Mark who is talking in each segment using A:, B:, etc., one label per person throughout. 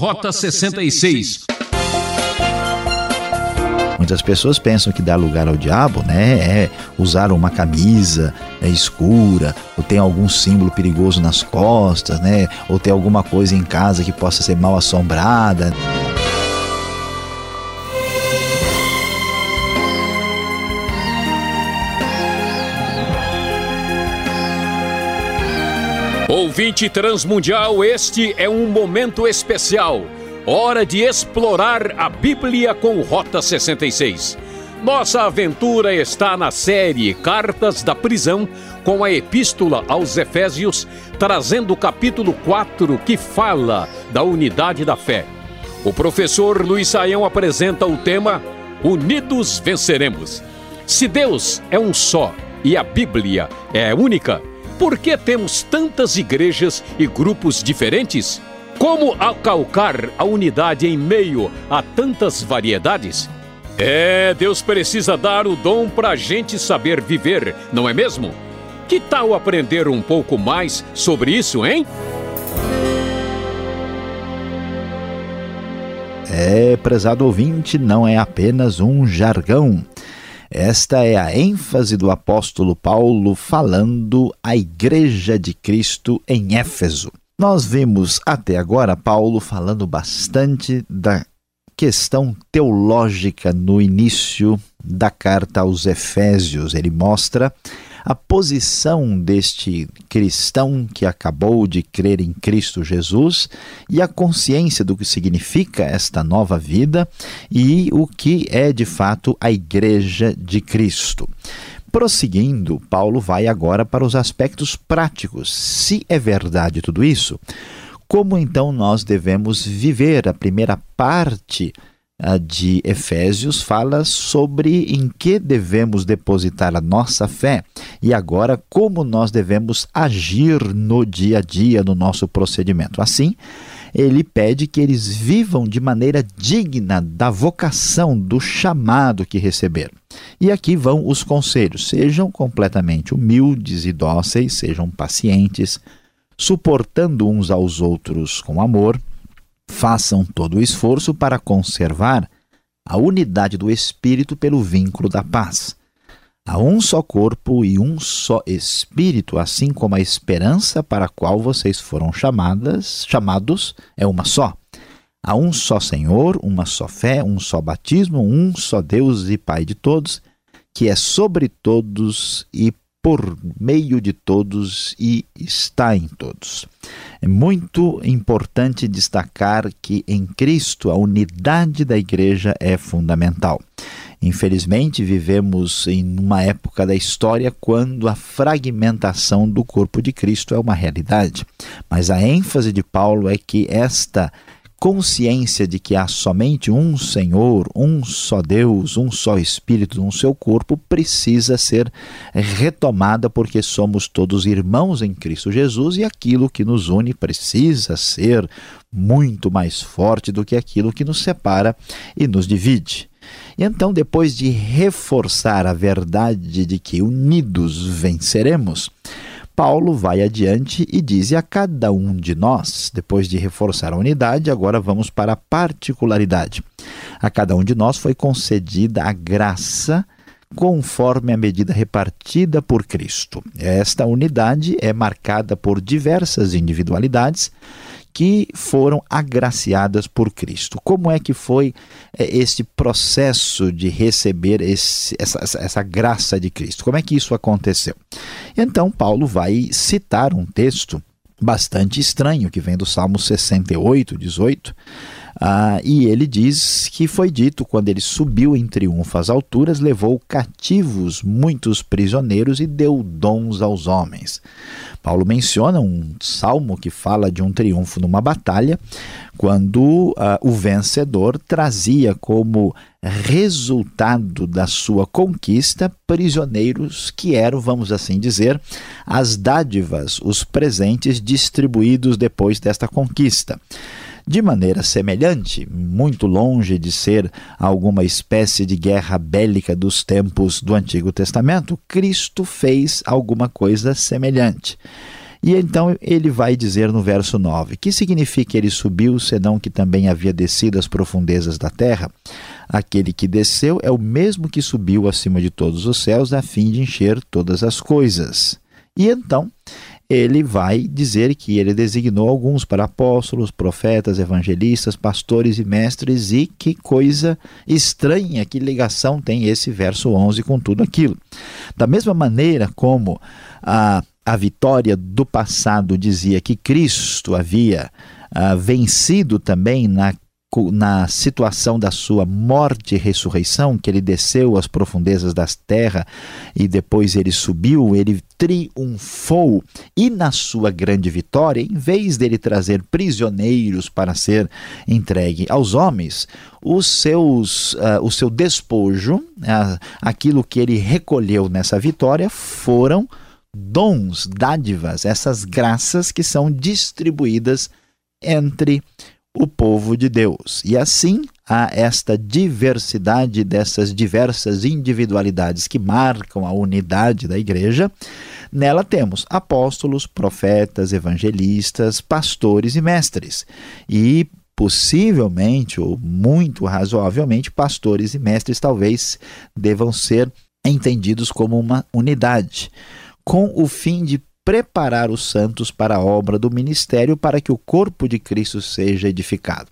A: Rota 66.
B: Muitas pessoas pensam que dar lugar ao diabo, né, é usar uma camisa é, escura, ou tem algum símbolo perigoso nas costas, né, ou ter alguma coisa em casa que possa ser mal assombrada.
A: Ouvinte transmundial, este é um momento especial. Hora de explorar a Bíblia com Rota 66. Nossa aventura está na série Cartas da Prisão, com a Epístola aos Efésios, trazendo o capítulo 4 que fala da unidade da fé. O professor Luiz Saião apresenta o tema Unidos Venceremos. Se Deus é um só e a Bíblia é única, por que temos tantas igrejas e grupos diferentes? Como acalcar a unidade em meio a tantas variedades? É, Deus precisa dar o dom para a gente saber viver, não é mesmo? Que tal aprender um pouco mais sobre isso, hein?
B: É, prezado ouvinte, não é apenas um jargão. Esta é a ênfase do apóstolo Paulo falando à Igreja de Cristo em Éfeso. Nós vimos até agora Paulo falando bastante da questão teológica no início da carta aos Efésios. Ele mostra a posição deste cristão que acabou de crer em Cristo Jesus e a consciência do que significa esta nova vida e o que é de fato a Igreja de Cristo. Prosseguindo, Paulo vai agora para os aspectos práticos. Se é verdade tudo isso, como então nós devemos viver a primeira parte de Efésios fala sobre em que devemos depositar a nossa fé e agora como nós devemos agir no dia a dia no nosso procedimento. Assim, ele pede que eles vivam de maneira digna da vocação, do chamado que receberam. E aqui vão os conselhos: sejam completamente humildes e dóceis, sejam pacientes, suportando uns aos outros com amor façam todo o esforço para conservar a unidade do espírito pelo vínculo da paz. Há um só corpo e um só espírito, assim como a esperança para a qual vocês foram chamadas, chamados é uma só. Há um só Senhor, uma só fé, um só batismo, um só Deus e Pai de todos, que é sobre todos e por meio de todos e está em todos. É muito importante destacar que em Cristo a unidade da igreja é fundamental. Infelizmente, vivemos em uma época da história quando a fragmentação do corpo de Cristo é uma realidade. Mas a ênfase de Paulo é que esta consciência de que há somente um Senhor, um só Deus, um só Espírito, um seu corpo, precisa ser retomada porque somos todos irmãos em Cristo Jesus e aquilo que nos une precisa ser muito mais forte do que aquilo que nos separa e nos divide. E então, depois de reforçar a verdade de que unidos venceremos, Paulo vai adiante e diz a cada um de nós, depois de reforçar a unidade, agora vamos para a particularidade. A cada um de nós foi concedida a graça conforme a medida repartida por Cristo. Esta unidade é marcada por diversas individualidades que foram agraciadas por Cristo. Como é que foi é, esse processo de receber esse, essa, essa graça de Cristo? Como é que isso aconteceu? Então, Paulo vai citar um texto bastante estranho que vem do Salmo 68, 18 ah, e ele diz que foi dito quando ele subiu em triunfo às alturas, levou cativos muitos prisioneiros e deu dons aos homens. Paulo menciona um salmo que fala de um triunfo numa batalha, quando ah, o vencedor trazia como resultado da sua conquista prisioneiros que eram, vamos assim dizer, as dádivas, os presentes distribuídos depois desta conquista. De maneira semelhante, muito longe de ser alguma espécie de guerra bélica dos tempos do Antigo Testamento, Cristo fez alguma coisa semelhante. E então ele vai dizer no verso 9: Que significa ele subiu, senão que também havia descido às profundezas da terra? Aquele que desceu é o mesmo que subiu acima de todos os céus, a fim de encher todas as coisas. E então ele vai dizer que ele designou alguns para apóstolos, profetas, evangelistas, pastores e mestres, e que coisa estranha, que ligação tem esse verso 11 com tudo aquilo. Da mesma maneira como a, a vitória do passado dizia que Cristo havia ah, vencido também na na situação da sua morte e ressurreição, que ele desceu às profundezas das terras e depois ele subiu, ele triunfou. E na sua grande vitória, em vez dele trazer prisioneiros para ser entregue aos homens, os seus, uh, o seu despojo, uh, aquilo que ele recolheu nessa vitória, foram dons, dádivas, essas graças que são distribuídas entre o povo de Deus. E assim há esta diversidade dessas diversas individualidades que marcam a unidade da igreja. Nela temos apóstolos, profetas, evangelistas, pastores e mestres. E possivelmente, ou muito razoavelmente, pastores e mestres talvez devam ser entendidos como uma unidade, com o fim de preparar os santos para a obra do ministério para que o corpo de Cristo seja edificado.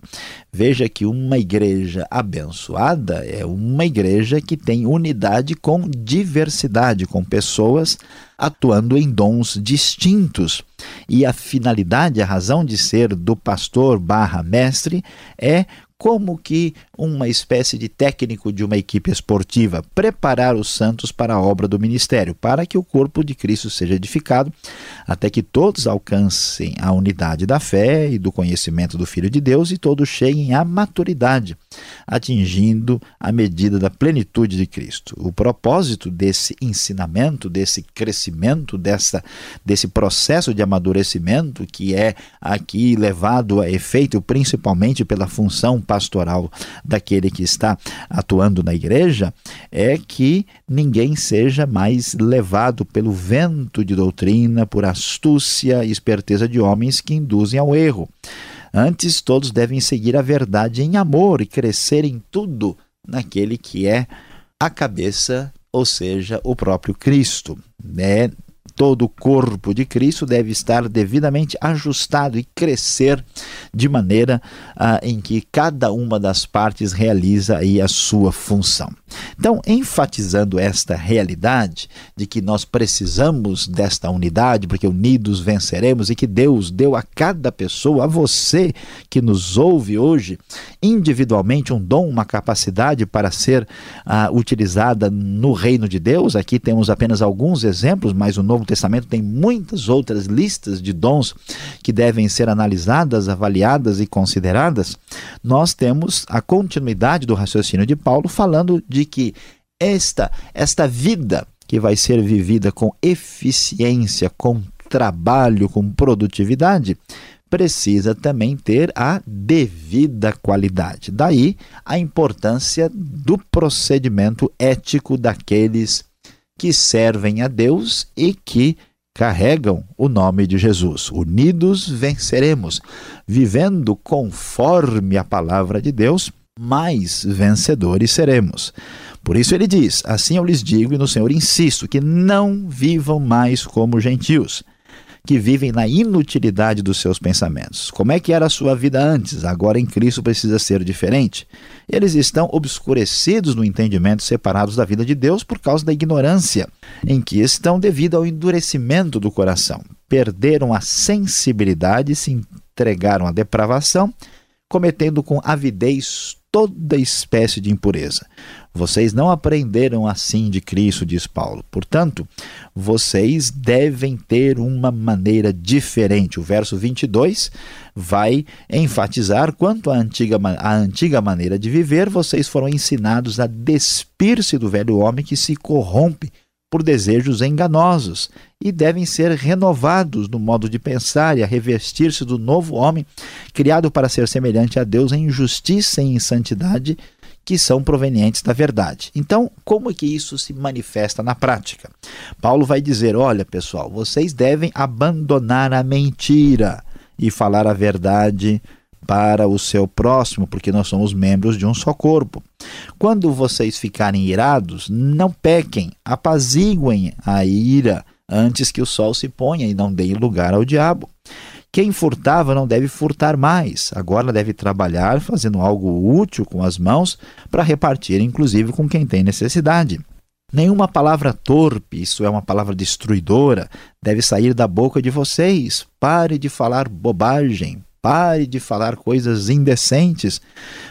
B: Veja que uma igreja abençoada é uma igreja que tem unidade com diversidade, com pessoas atuando em dons distintos. E a finalidade, a razão de ser do pastor barra mestre é como que uma espécie de técnico de uma equipe esportiva, preparar os santos para a obra do ministério, para que o corpo de Cristo seja edificado, até que todos alcancem a unidade da fé e do conhecimento do Filho de Deus e todos cheguem à maturidade, atingindo a medida da plenitude de Cristo. O propósito desse ensinamento, desse crescimento, dessa, desse processo de amadurecimento que é aqui levado a efeito principalmente pela função pastoral daquele que está atuando na igreja é que ninguém seja mais levado pelo vento de doutrina, por astúcia e esperteza de homens que induzem ao erro. Antes, todos devem seguir a verdade em amor e crescer em tudo naquele que é a cabeça, ou seja, o próprio Cristo. Né? Todo o corpo de Cristo deve estar devidamente ajustado e crescer de maneira ah, em que cada uma das partes realiza aí a sua função. Então, enfatizando esta realidade de que nós precisamos desta unidade, porque unidos venceremos e que Deus deu a cada pessoa, a você que nos ouve hoje, individualmente um dom, uma capacidade para ser ah, utilizada no reino de Deus. Aqui temos apenas alguns exemplos, mas o Novo Testamento tem muitas outras listas de dons que devem ser analisadas, avaliadas e consideradas. Nós temos a continuidade do raciocínio de Paulo falando de que esta, esta vida que vai ser vivida com eficiência, com trabalho, com produtividade, precisa também ter a devida qualidade. Daí a importância do procedimento ético daqueles que servem a Deus e que carregam o nome de Jesus. Unidos venceremos, vivendo conforme a palavra de Deus mais vencedores seremos. Por isso ele diz: Assim eu lhes digo, e no Senhor insisto, que não vivam mais como gentios, que vivem na inutilidade dos seus pensamentos. Como é que era a sua vida antes? Agora em Cristo precisa ser diferente. Eles estão obscurecidos no entendimento, separados da vida de Deus por causa da ignorância em que estão devido ao endurecimento do coração. Perderam a sensibilidade, se entregaram à depravação, cometendo com avidez toda espécie de impureza. Vocês não aprenderam assim de Cristo, diz Paulo. Portanto, vocês devem ter uma maneira diferente. O verso 22 vai enfatizar quanto à antiga, à antiga maneira de viver, vocês foram ensinados a despir-se do velho homem que se corrompe por desejos enganosos e devem ser renovados no modo de pensar e a revestir-se do novo homem, criado para ser semelhante a Deus em justiça e em santidade, que são provenientes da verdade. Então, como é que isso se manifesta na prática? Paulo vai dizer: olha, pessoal, vocês devem abandonar a mentira e falar a verdade para o seu próximo, porque nós somos membros de um só corpo. Quando vocês ficarem irados, não pequem, apaziguem a ira antes que o sol se ponha e não deem lugar ao diabo. Quem furtava não deve furtar mais, agora deve trabalhar fazendo algo útil com as mãos para repartir, inclusive com quem tem necessidade. Nenhuma palavra torpe, isso é uma palavra destruidora, deve sair da boca de vocês. Pare de falar bobagem, pare de falar coisas indecentes,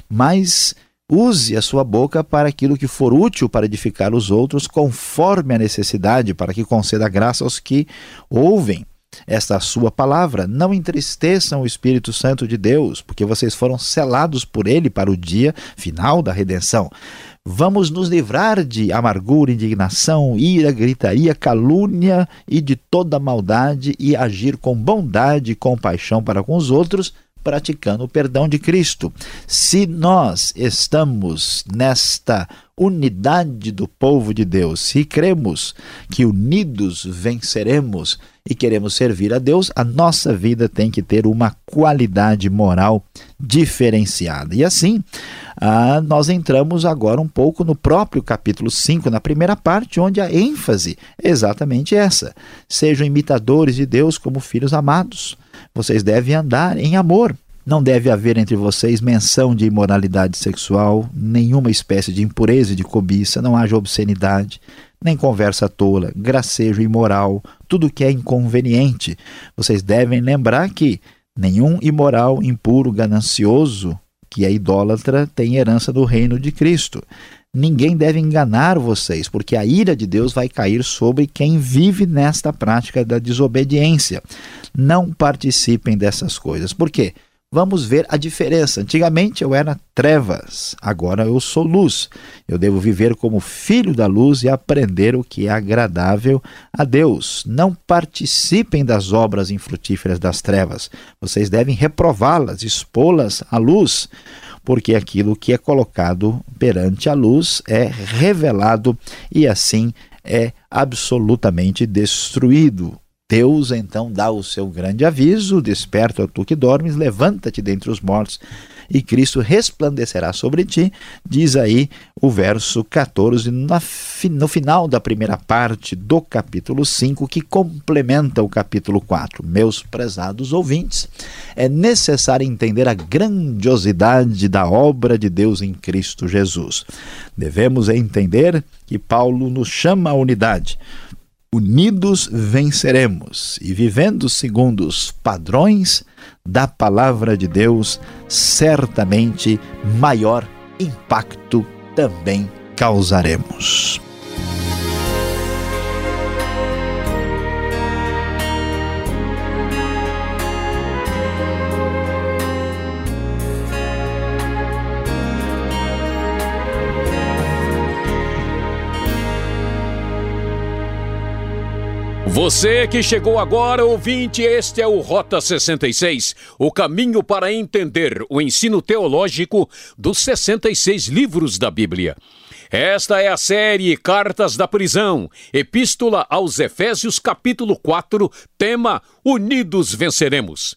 B: mas use a sua boca para aquilo que for útil para edificar os outros, conforme a necessidade, para que conceda graça aos que ouvem esta sua palavra. Não entristeçam o Espírito Santo de Deus, porque vocês foram selados por ele para o dia final da redenção. Vamos nos livrar de amargura, indignação, ira, gritaria, calúnia e de toda maldade e agir com bondade e compaixão para com os outros praticando o perdão de Cristo. Se nós estamos nesta unidade do povo de Deus, se cremos que unidos venceremos e queremos servir a Deus, a nossa vida tem que ter uma qualidade moral diferenciada. E assim, ah, nós entramos agora um pouco no próprio capítulo 5, na primeira parte, onde a ênfase é exatamente essa: sejam imitadores de Deus como filhos amados. Vocês devem andar em amor. Não deve haver entre vocês menção de imoralidade sexual, nenhuma espécie de impureza e de cobiça, não haja obscenidade, nem conversa tola, gracejo imoral, tudo que é inconveniente. Vocês devem lembrar que nenhum imoral, impuro, ganancioso, que é idólatra, tem herança do reino de Cristo. Ninguém deve enganar vocês, porque a ira de Deus vai cair sobre quem vive nesta prática da desobediência. Não participem dessas coisas. Por quê? Vamos ver a diferença. Antigamente eu era trevas, agora eu sou luz. Eu devo viver como filho da luz e aprender o que é agradável a Deus. Não participem das obras infrutíferas das trevas. Vocês devem reprová-las, expô-las à luz porque aquilo que é colocado perante a luz é revelado e assim é absolutamente destruído. Deus então dá o seu grande aviso: desperta tu que dormes, levanta-te dentre os mortos e Cristo resplandecerá sobre ti, diz aí o verso 14, no final da primeira parte do capítulo 5, que complementa o capítulo 4. Meus prezados ouvintes, é necessário entender a grandiosidade da obra de Deus em Cristo Jesus. Devemos entender que Paulo nos chama à unidade. Unidos venceremos e vivendo segundo os padrões da palavra de Deus, certamente maior impacto também causaremos.
A: Você que chegou agora, ouvinte, este é o Rota 66, o caminho para entender o ensino teológico dos 66 livros da Bíblia. Esta é a série Cartas da Prisão, Epístola aos Efésios, capítulo 4, tema Unidos Venceremos.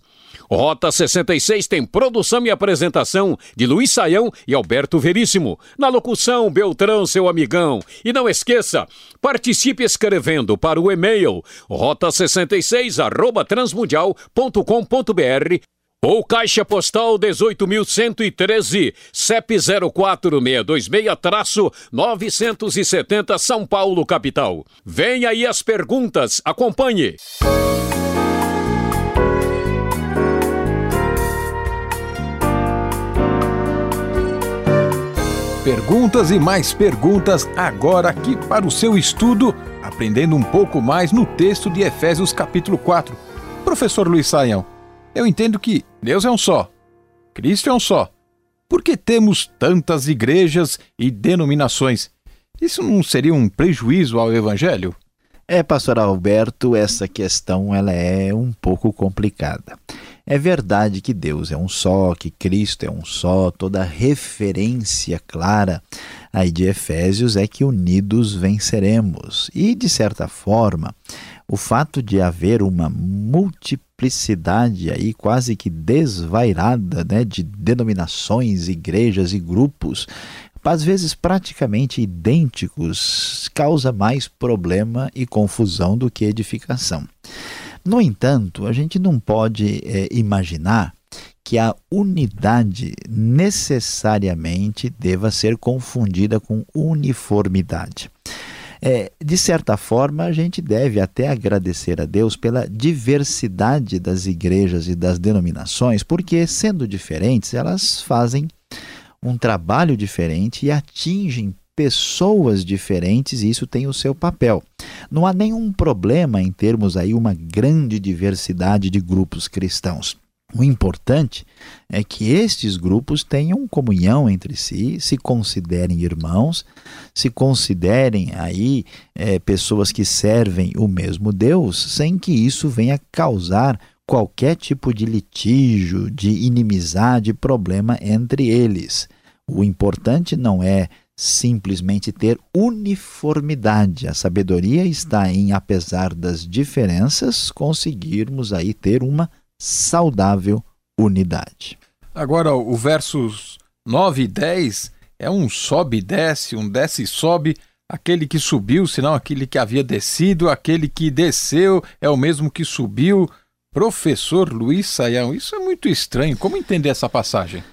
A: Rota 66 tem produção e apresentação de Luiz Saião e Alberto Veríssimo. Na locução, Beltrão, seu amigão. E não esqueça, participe escrevendo para o e-mail rota66 arroba transmundial.com.br ou Caixa Postal 18.113, CEP 04626-970 São Paulo, capital. Venha aí as perguntas, acompanhe.
C: Perguntas e mais perguntas agora aqui para o seu estudo, aprendendo um pouco mais no texto de Efésios capítulo 4. Professor Luiz Saião, eu entendo que Deus é um só, Cristo é um só. Por que temos tantas igrejas e denominações? Isso não seria um prejuízo ao evangelho?
B: É, pastor Alberto, essa questão ela é um pouco complicada. É verdade que Deus é um só, que Cristo é um só, toda referência clara aí de Efésios é que unidos venceremos. E, de certa forma, o fato de haver uma multiplicidade aí quase que desvairada né, de denominações, igrejas e grupos, às vezes praticamente idênticos, causa mais problema e confusão do que edificação. No entanto, a gente não pode é, imaginar que a unidade necessariamente deva ser confundida com uniformidade. É, de certa forma, a gente deve até agradecer a Deus pela diversidade das igrejas e das denominações, porque, sendo diferentes, elas fazem um trabalho diferente e atingem pessoas diferentes e isso tem o seu papel. Não há nenhum problema em termos aí uma grande diversidade de grupos cristãos. O importante é que estes grupos tenham comunhão entre si, se considerem irmãos, se considerem aí é, pessoas que servem o mesmo Deus, sem que isso venha causar qualquer tipo de litígio, de inimizade, problema entre eles. O importante não é simplesmente ter uniformidade. A sabedoria está em, apesar das diferenças, conseguirmos aí ter uma saudável unidade.
C: Agora, o versos 9 e 10 é um sobe e desce, um desce e sobe. Aquele que subiu, senão aquele que havia descido, aquele que desceu é o mesmo que subiu. Professor Luiz Saião, isso é muito estranho. Como entender essa passagem?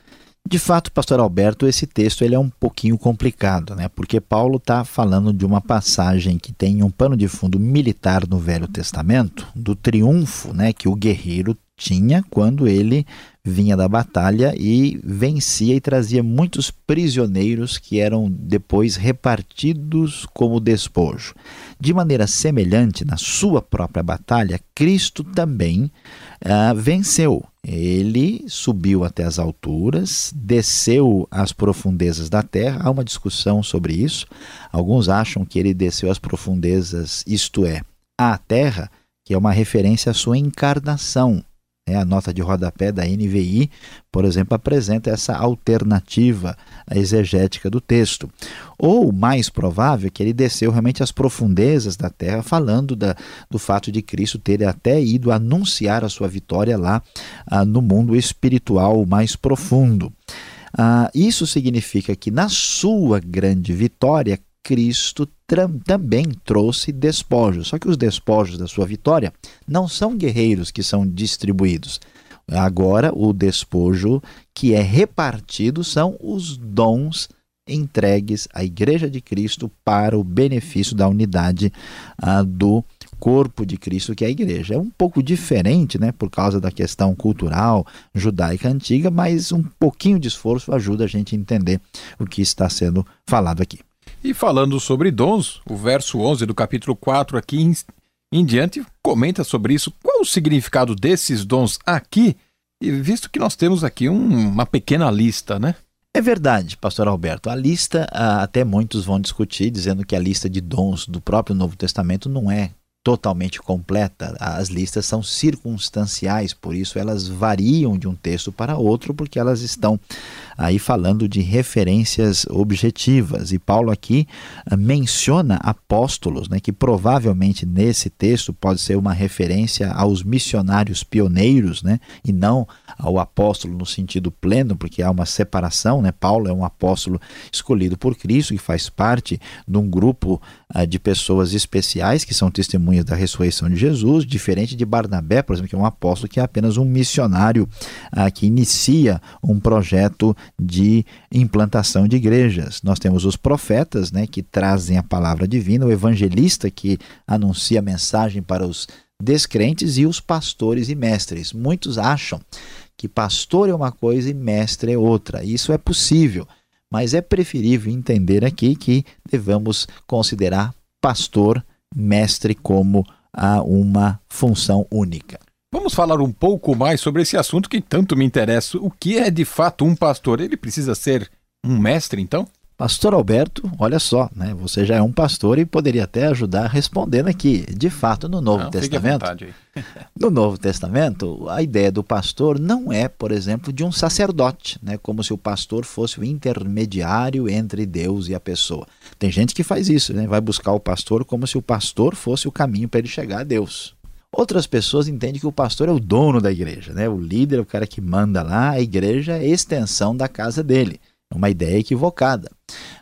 B: De fato, pastor Alberto, esse texto ele é um pouquinho complicado, né? Porque Paulo está falando de uma passagem que tem um pano de fundo militar no Velho Testamento, do triunfo, né, que o guerreiro tinha quando ele vinha da batalha e vencia e trazia muitos prisioneiros que eram depois repartidos como despojo. De maneira semelhante, na sua própria batalha, Cristo também ah, venceu. Ele subiu até as alturas, desceu às profundezas da terra. Há uma discussão sobre isso. Alguns acham que ele desceu às profundezas, isto é, à terra, que é uma referência à sua encarnação. É, a nota de rodapé da NVI, por exemplo, apresenta essa alternativa exegética do texto. Ou, mais provável, que ele desceu realmente às profundezas da terra, falando da, do fato de Cristo ter até ido anunciar a sua vitória lá ah, no mundo espiritual mais profundo. Ah, isso significa que, na sua grande vitória, Cristo também trouxe despojos. Só que os despojos da sua vitória não são guerreiros que são distribuídos. Agora, o despojo que é repartido são os dons entregues à Igreja de Cristo para o benefício da unidade ah, do corpo de Cristo, que é a igreja. É um pouco diferente, né, por causa da questão cultural judaica antiga, mas um pouquinho de esforço ajuda a gente a entender o que está sendo falado aqui.
C: E falando sobre dons, o verso 11 do capítulo 4 aqui em, em diante comenta sobre isso. Qual o significado desses dons aqui? E visto que nós temos aqui um, uma pequena lista, né?
B: É verdade, pastor Alberto. A lista, até muitos vão discutir, dizendo que a lista de dons do próprio Novo Testamento não é totalmente completa. As listas são circunstanciais, por isso elas variam de um texto para outro, porque elas estão aí falando de referências objetivas. E Paulo aqui ah, menciona apóstolos, né, que provavelmente nesse texto pode ser uma referência aos missionários pioneiros, né, e não ao apóstolo no sentido pleno, porque há uma separação. Né? Paulo é um apóstolo escolhido por Cristo, que faz parte de um grupo ah, de pessoas especiais que são testemunhas da ressurreição de Jesus, diferente de Barnabé, por exemplo, que é um apóstolo que é apenas um missionário ah, que inicia um projeto de implantação de igrejas. Nós temos os profetas, né, que trazem a palavra divina, o evangelista que anuncia a mensagem para os descrentes e os pastores e mestres. Muitos acham que pastor é uma coisa e mestre é outra. Isso é possível, mas é preferível entender aqui que devemos considerar pastor, mestre como a uma função única.
C: Vamos falar um pouco mais sobre esse assunto que tanto me interessa. O que é de fato um pastor? Ele precisa ser um mestre, então?
B: Pastor Alberto, olha só, né? Você já é um pastor e poderia até ajudar respondendo aqui. De fato, no Novo
C: Não,
B: Testamento, no Novo Testamento, a ideia do pastor não é, por exemplo, de um sacerdote, né? Como se o pastor fosse o intermediário entre Deus e a pessoa. Tem gente que faz isso, né? Vai buscar o pastor como se o pastor fosse o caminho para ele chegar a Deus. Outras pessoas entendem que o pastor é o dono da igreja, né? O líder, o cara que manda lá, a igreja é a extensão da casa dele. Uma ideia equivocada.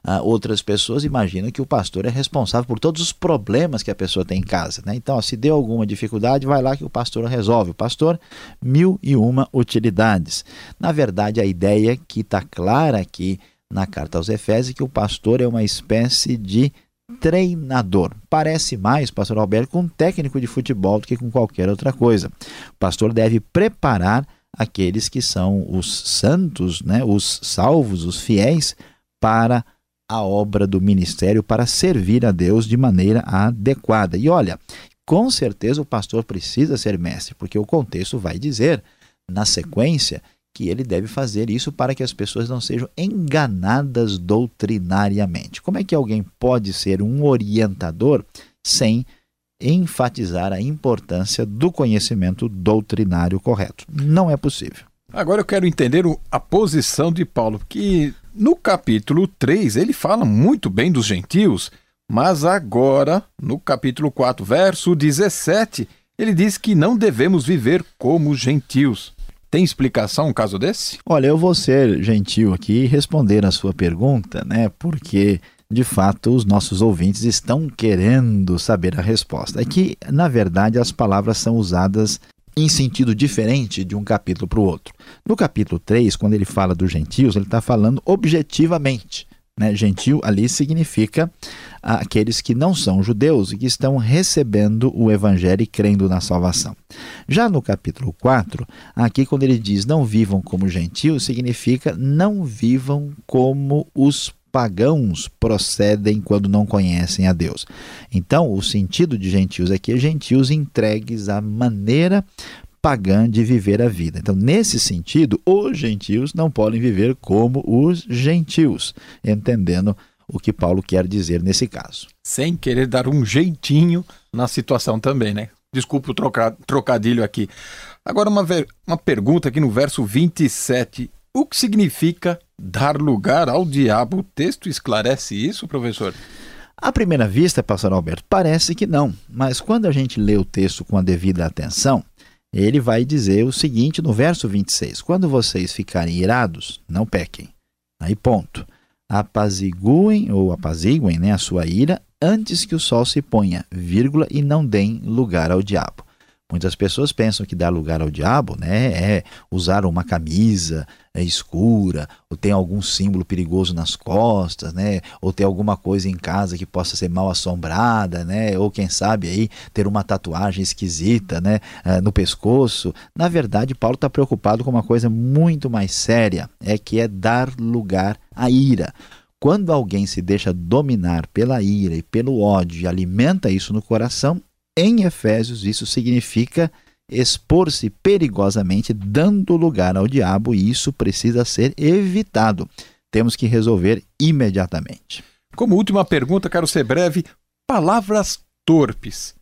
B: Ah, outras pessoas imaginam que o pastor é responsável por todos os problemas que a pessoa tem em casa. Né? Então, ó, se deu alguma dificuldade, vai lá que o pastor resolve. O pastor, mil e uma utilidades. Na verdade, a ideia que está clara aqui na carta aos Efésios é que o pastor é uma espécie de treinador. Parece mais, pastor Alberto, com um técnico de futebol do que com qualquer outra coisa. O pastor deve preparar aqueles que são os santos, né, os salvos, os fiéis, para a obra do ministério, para servir a Deus de maneira adequada. E olha, com certeza o pastor precisa ser mestre, porque o contexto vai dizer, na sequência, que ele deve fazer isso para que as pessoas não sejam enganadas doutrinariamente. Como é que alguém pode ser um orientador sem enfatizar a importância do conhecimento doutrinário correto. Não é possível.
C: Agora eu quero entender a posição de Paulo, que no capítulo 3 ele fala muito bem dos gentios, mas agora, no capítulo 4, verso 17, ele diz que não devemos viver como gentios. Tem explicação um caso desse?
B: Olha, eu vou ser gentil aqui e responder a sua pergunta, né? Porque de fato, os nossos ouvintes estão querendo saber a resposta. É que, na verdade, as palavras são usadas em sentido diferente de um capítulo para o outro. No capítulo 3, quando ele fala dos gentios, ele está falando objetivamente. Né? Gentil ali significa aqueles que não são judeus e que estão recebendo o evangelho e crendo na salvação. Já no capítulo 4, aqui quando ele diz não vivam como gentios, significa não vivam como os pagãos procedem quando não conhecem a Deus. Então, o sentido de gentios aqui é gentios entregues à maneira pagã de viver a vida. Então, nesse sentido, os gentios não podem viver como os gentios, entendendo o que Paulo quer dizer nesse caso.
C: Sem querer dar um jeitinho na situação também, né? Desculpe o trocadilho aqui. Agora, uma, uma pergunta aqui no verso 27. O que significa dar lugar ao diabo? O texto esclarece isso, professor?
B: À primeira vista, pastor Alberto, parece que não, mas quando a gente lê o texto com a devida atenção, ele vai dizer o seguinte no verso 26: Quando vocês ficarem irados, não pequem. Aí, ponto. Apaziguem ou apaziguem né, a sua ira antes que o sol se ponha, vírgula, e não deem lugar ao diabo. Muitas pessoas pensam que dar lugar ao diabo né, é usar uma camisa é, escura, ou tem algum símbolo perigoso nas costas, né, ou ter alguma coisa em casa que possa ser mal assombrada, né, ou quem sabe aí ter uma tatuagem esquisita né, é, no pescoço. Na verdade, Paulo está preocupado com uma coisa muito mais séria, é que é dar lugar à ira. Quando alguém se deixa dominar pela ira e pelo ódio e alimenta isso no coração, em Efésios, isso significa expor-se perigosamente, dando lugar ao diabo, e isso precisa ser evitado. Temos que resolver imediatamente.
C: Como última pergunta, quero ser breve: palavras torpes.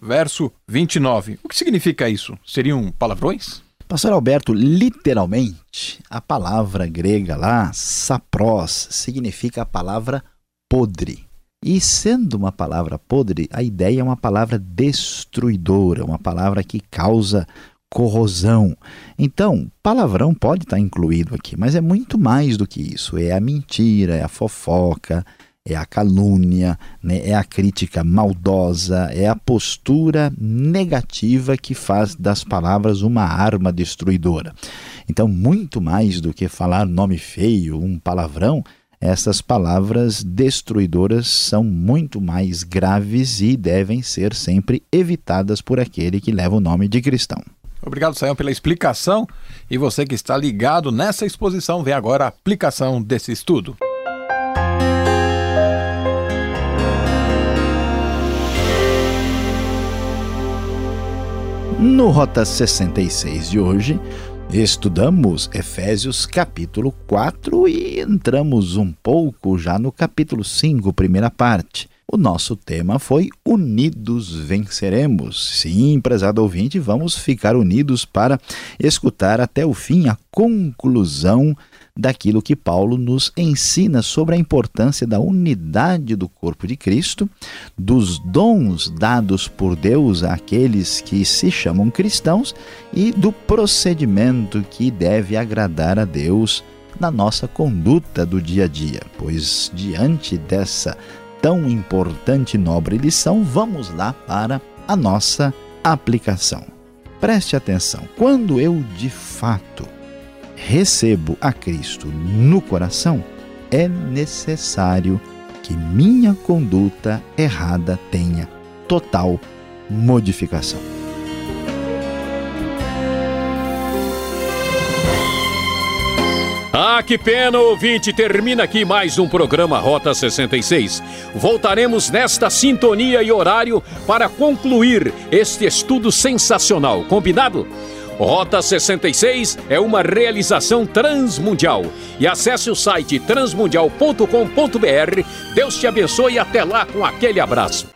C: Verso 29. O que significa isso? Seriam palavrões?
B: Pastor Alberto, literalmente, a palavra grega lá, sapros, significa a palavra podre. E sendo uma palavra podre, a ideia é uma palavra destruidora, uma palavra que causa corrosão. Então, palavrão pode estar incluído aqui, mas é muito mais do que isso. É a mentira, é a fofoca, é a calúnia, né? é a crítica maldosa, é a postura negativa que faz das palavras uma arma destruidora. Então, muito mais do que falar nome feio, um palavrão, essas palavras destruidoras são muito mais graves e devem ser sempre evitadas por aquele que leva o nome de cristão.
C: Obrigado, Sayão, pela explicação. E você que está ligado nessa exposição, vê agora a aplicação desse estudo.
B: No Rota 66 de hoje, Estudamos Efésios capítulo 4 e entramos um pouco já no capítulo 5, primeira parte. O nosso tema foi Unidos Venceremos. Sim, prezado ouvinte, vamos ficar unidos para escutar até o fim a conclusão daquilo que Paulo nos ensina sobre a importância da unidade do corpo de Cristo, dos dons dados por Deus àqueles que se chamam cristãos e do procedimento que deve agradar a Deus na nossa conduta do dia a dia. Pois diante dessa tão importante e nobre lição, vamos lá para a nossa aplicação. Preste atenção, quando eu de fato recebo a Cristo no coração, é necessário que minha conduta errada tenha total modificação.
A: Ah, que pena, ouvinte! Termina aqui mais um programa Rota 66. Voltaremos nesta sintonia e horário para concluir este estudo sensacional. Combinado? Rota 66 é uma realização transmundial. E acesse o site transmundial.com.br. Deus te abençoe e até lá com aquele abraço.